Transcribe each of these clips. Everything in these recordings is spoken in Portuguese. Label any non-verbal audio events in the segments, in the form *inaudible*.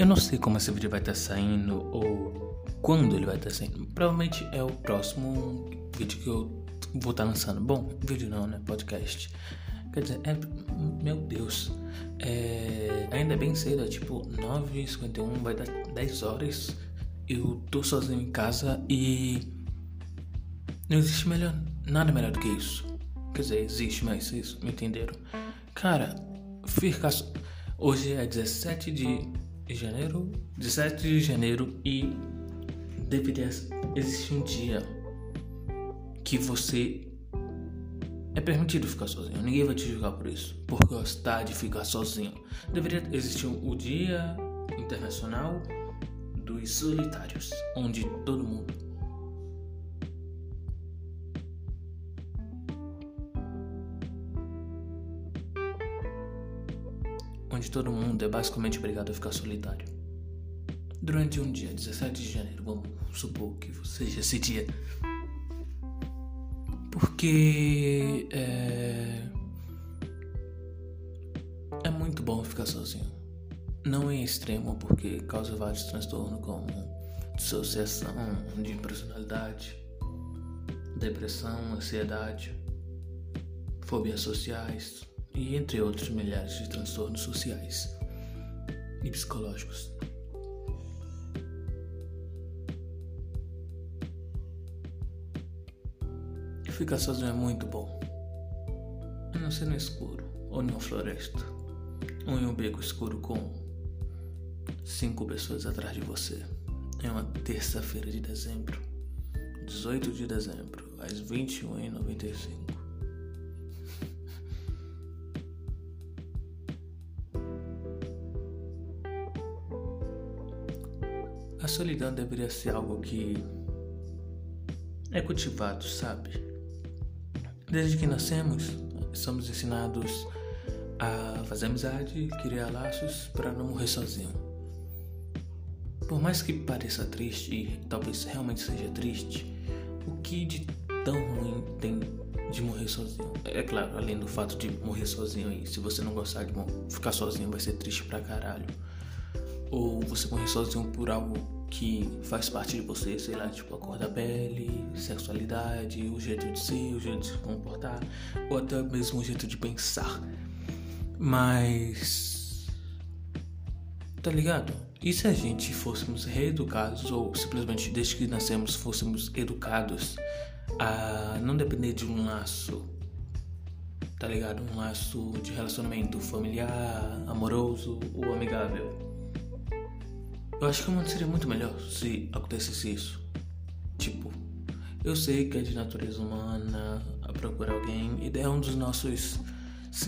Eu não sei como esse vídeo vai estar saindo ou quando ele vai estar saindo. Provavelmente é o próximo vídeo que eu vou estar lançando. Bom, vídeo não, né? Podcast. Quer dizer, é, meu Deus. É, ainda é bem cedo, é tipo 9h51, vai dar 10 horas. Eu tô sozinho em casa e. Não existe melhor, nada melhor do que isso. Quer dizer, existe, mas vocês me entenderam. Cara, ficar. Hoje é 17 de janeiro. 17 de janeiro e deveria existir um dia que você é permitido ficar sozinho. Ninguém vai te julgar por isso, por gostar de ficar sozinho. Deveria existir o Dia Internacional dos Solitários, onde todo mundo onde todo mundo é basicamente obrigado a ficar solitário. Durante um dia, 17 de janeiro, vamos supor que seja esse dia. Porque é, é muito bom ficar sozinho. Não em extremo, porque causa vários transtornos como dissociação de personalidade, depressão, ansiedade, fobias sociais, e entre outros milhares de transtornos sociais e psicológicos. Ficar sozinho é muito bom. A não ser no escuro, ou em uma floresta, ou em um beco escuro com cinco pessoas atrás de você. É uma terça-feira de dezembro, 18 de dezembro, às 21h95. Solidão deveria ser algo que é cultivado, sabe? Desde que nascemos, somos ensinados a fazer amizade, criar laços para não morrer sozinho. Por mais que pareça triste, e talvez realmente seja triste, o que de tão ruim tem de morrer sozinho? É claro, além do fato de morrer sozinho e se você não gostar de ficar sozinho vai ser triste pra caralho ou você morrer sozinho por algo que faz parte de você, sei lá, tipo a cor da pele, sexualidade, o jeito de ser, o jeito de se comportar, ou até mesmo o jeito de pensar. Mas. Tá ligado? E se a gente fôssemos reeducados, ou simplesmente desde que nascemos fôssemos educados a não depender de um laço, tá ligado? Um laço de relacionamento familiar, amoroso ou amigável eu acho que o mundo seria muito melhor se acontecesse isso. Tipo, eu sei que é de natureza humana a procurar alguém e é um dos nossos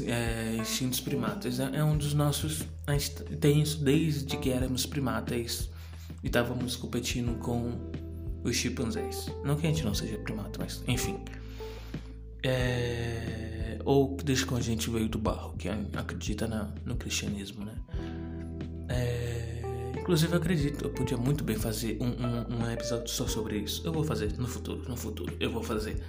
é, instintos primatas. É, é um dos nossos. A gente tem isso desde que éramos primatas e estávamos competindo com os chimpanzés. Não que a gente não seja primata, mas enfim. É, ou desde que a gente veio do barro, que acredita na, no cristianismo, né? Inclusive, eu acredito, eu podia muito bem fazer um, um, um, episódio só sobre isso. Eu vou fazer no futuro, no futuro, eu vou fazer.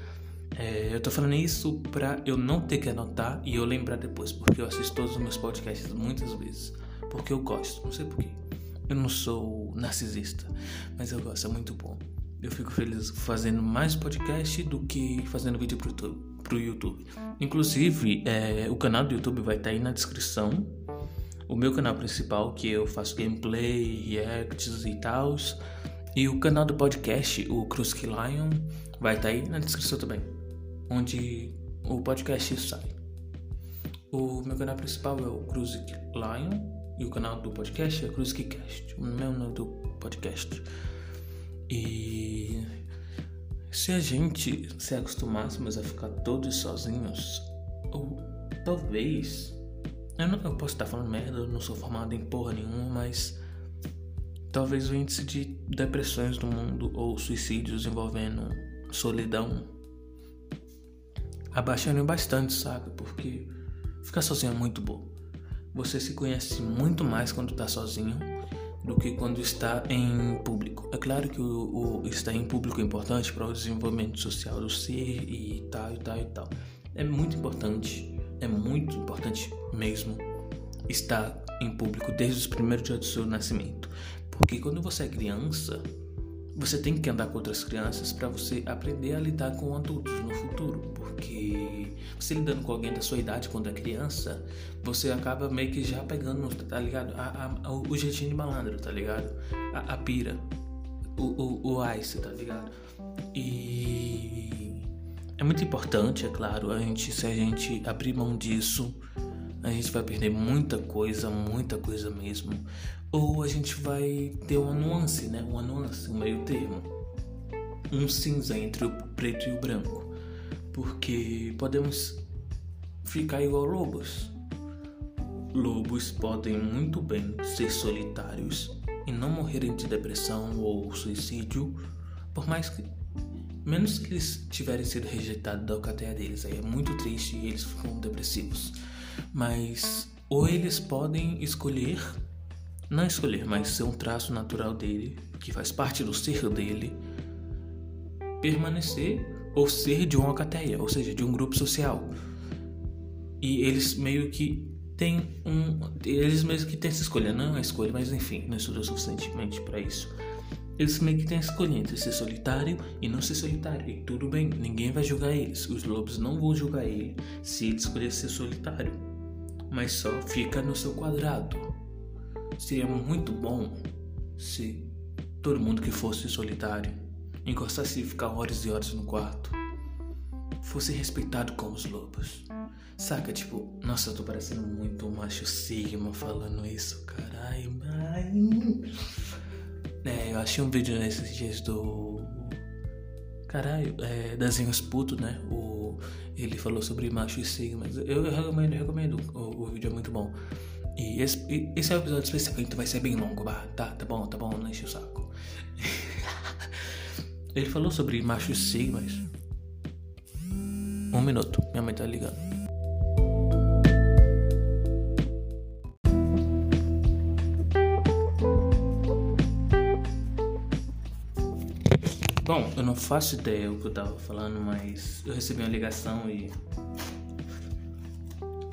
É, eu tô falando isso pra eu não ter que anotar e eu lembrar depois, porque eu assisto todos os meus podcasts muitas vezes. Porque eu gosto, não sei porquê. Eu não sou narcisista, mas eu gosto, é muito bom. Eu fico feliz fazendo mais podcast do que fazendo vídeo pro YouTube. Inclusive, é, o canal do YouTube vai estar tá aí na descrição o meu canal principal, que eu faço gameplay, reacts e tal. E o canal do podcast, o Kruski Lion, vai estar tá aí na descrição também, onde o podcast sai. O meu canal principal é o Kruski Lion e o canal do podcast é Kruski Cast, o meu nome do podcast. E se a gente se acostumássemos a ficar todos sozinhos, ou talvez eu, não, eu posso estar falando merda, eu não sou formado em porra nenhuma, mas talvez o índice de depressões no mundo ou suicídios envolvendo solidão abaixando bastante, sabe? Porque ficar sozinho é muito bom. Você se conhece muito mais quando está sozinho do que quando está em público. É claro que o, o estar em público é importante para o desenvolvimento social do ser e tal e tal e tal. É muito importante é muito importante mesmo. estar em público desde os primeiros dias do seu nascimento. Porque quando você é criança, você tem que andar com outras crianças para você aprender a lidar com adultos no futuro, porque você lidando com alguém da sua idade quando é criança, você acaba meio que já pegando, tá ligado? A, a, o jeitinho de malandro, tá ligado? A, a pira, o, o, o ice, tá ligado? E é muito importante, é claro, a gente, se a gente abrir mão disso, a gente vai perder muita coisa, muita coisa mesmo. Ou a gente vai ter uma nuance, né? Uma nuance, um meio termo. Um cinza entre o preto e o branco. Porque podemos ficar igual lobos. Lobos podem muito bem ser solitários e não morrerem de depressão ou suicídio, por mais que menos que eles tiverem sido rejeitados da alcateia deles, aí é muito triste e eles ficam depressivos. Mas ou eles podem escolher, não escolher, mas ser um traço natural dele, que faz parte do ser dele, permanecer ou ser de uma alcateia, ou seja, de um grupo social. E eles meio que têm um. Eles mesmo que têm essa escolha, não é escolha, mas enfim, não estudou suficientemente para isso. Eles meio que têm entre ser solitário e não ser solitário. E tudo bem, ninguém vai julgar eles. Os lobos não vão julgar ele se ele escolher ser solitário. Mas só fica no seu quadrado. Seria muito bom se todo mundo que fosse solitário encostasse e ficar horas e horas no quarto fosse respeitado como os lobos. Saca, tipo, nossa, eu tô parecendo muito macho sigma falando isso, caralho, ai. Eu achei um vídeo nesses dias do. Caralho, é, desenhos puto, né? O, ele falou sobre macho e sigmas. Eu, eu recomendo, eu recomendo. O, o, vídeo é muito bom. E esse, esse é o episódio especial, então vai ser bem longo, bah. Tá, tá bom, tá bom, não enche o saco. *laughs* ele falou sobre macho e sigmas. Um minuto, minha mãe tá ligando. Bom, eu não faço ideia o que eu tava falando, mas eu recebi uma ligação e.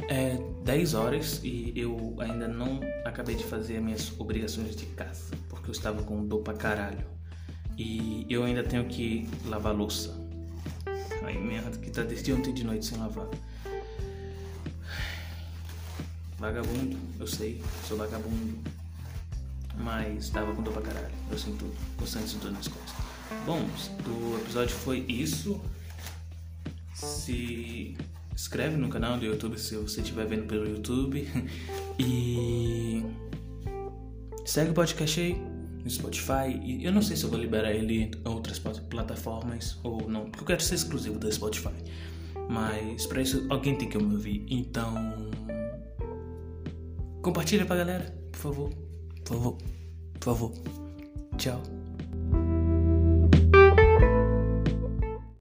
É 10 horas e eu ainda não acabei de fazer as minhas obrigações de casa, porque eu estava com dor pra caralho. E eu ainda tenho que lavar louça. Ai, merda, que tá desde ontem de noite sem lavar. Vagabundo, eu sei, sou vagabundo. Mas tava com dor pra caralho. Eu sinto bastante dor nas costas. Bom, o episódio foi isso. Se inscreve no canal do YouTube se você estiver vendo pelo YouTube. E segue o podcast aí no Spotify. E eu não sei se eu vou liberar ele em outras plataformas ou não, porque eu quero ser exclusivo do Spotify. Mas para isso alguém tem que me ouvir. Então compartilha pra galera, por favor. Por favor. Por favor. Tchau.